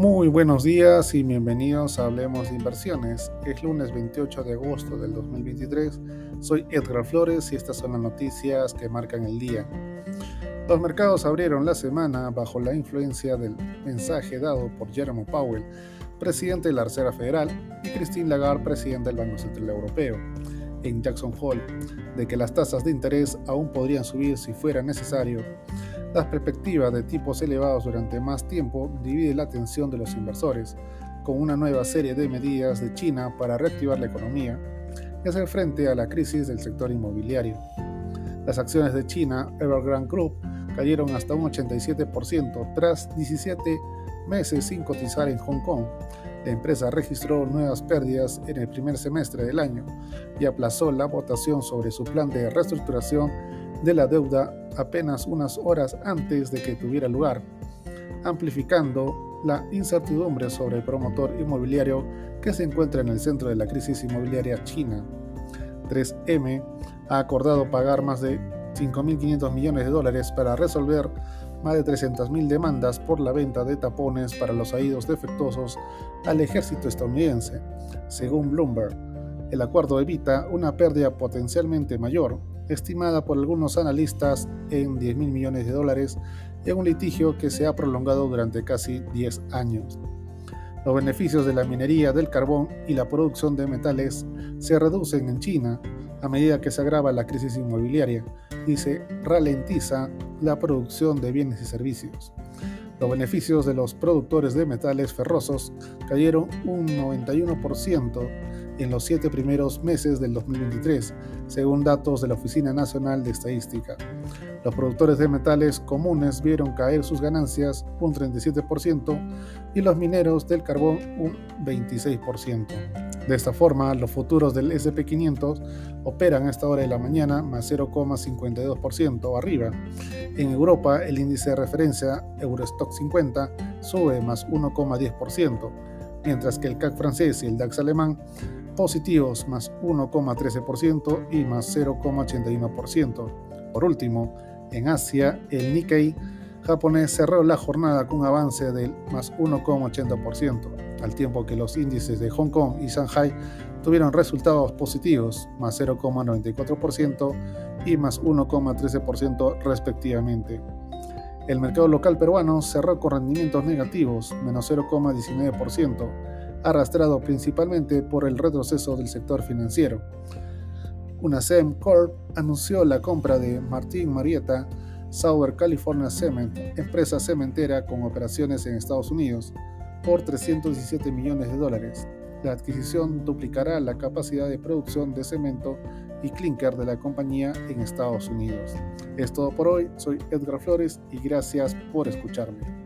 Muy buenos días y bienvenidos a Hablemos de Inversiones. Es lunes 28 de agosto del 2023. Soy Edgar Flores y estas son las noticias que marcan el día. Los mercados abrieron la semana bajo la influencia del mensaje dado por Jerome Powell, presidente de la Reserva Federal, y Christine Lagarde, presidente del Banco Central Europeo, en Jackson Hole, de que las tasas de interés aún podrían subir si fuera necesario las perspectivas de tipos elevados durante más tiempo dividen la atención de los inversores, con una nueva serie de medidas de China para reactivar la economía y hacer frente a la crisis del sector inmobiliario. Las acciones de China Evergrande Group cayeron hasta un 87% tras 17 meses sin cotizar en Hong Kong. La empresa registró nuevas pérdidas en el primer semestre del año y aplazó la votación sobre su plan de reestructuración de la deuda apenas unas horas antes de que tuviera lugar, amplificando la incertidumbre sobre el promotor inmobiliario que se encuentra en el centro de la crisis inmobiliaria china. 3M ha acordado pagar más de 5.500 millones de dólares para resolver más de 300.000 demandas por la venta de tapones para los oídos defectuosos al ejército estadounidense, según Bloomberg. El acuerdo evita una pérdida potencialmente mayor estimada por algunos analistas en 10 mil millones de dólares, en un litigio que se ha prolongado durante casi 10 años. Los beneficios de la minería del carbón y la producción de metales se reducen en China a medida que se agrava la crisis inmobiliaria y se ralentiza la producción de bienes y servicios. Los beneficios de los productores de metales ferrosos cayeron un 91% en los siete primeros meses del 2023, según datos de la Oficina Nacional de Estadística. Los productores de metales comunes vieron caer sus ganancias un 37% y los mineros del carbón un 26%. De esta forma, los futuros del SP500 operan a esta hora de la mañana más 0,52% arriba. En Europa, el índice de referencia Eurostock 50 sube más 1,10%, mientras que el CAC francés y el DAX alemán positivos más 1,13% y más 0,81%. Por último, en Asia, el Nikkei japonés cerró la jornada con un avance del más 1,80%, al tiempo que los índices de Hong Kong y Shanghai tuvieron resultados positivos, más 0,94% y más 1,13% respectivamente. El mercado local peruano cerró con rendimientos negativos, menos 0,19%, arrastrado principalmente por el retroceso del sector financiero. Una SEM Corp anunció la compra de Martín Marietta Sauer California Cement, empresa cementera con operaciones en Estados Unidos, por 317 millones de dólares. La adquisición duplicará la capacidad de producción de cemento y clinker de la compañía en Estados Unidos. Es todo por hoy, soy Edgar Flores y gracias por escucharme.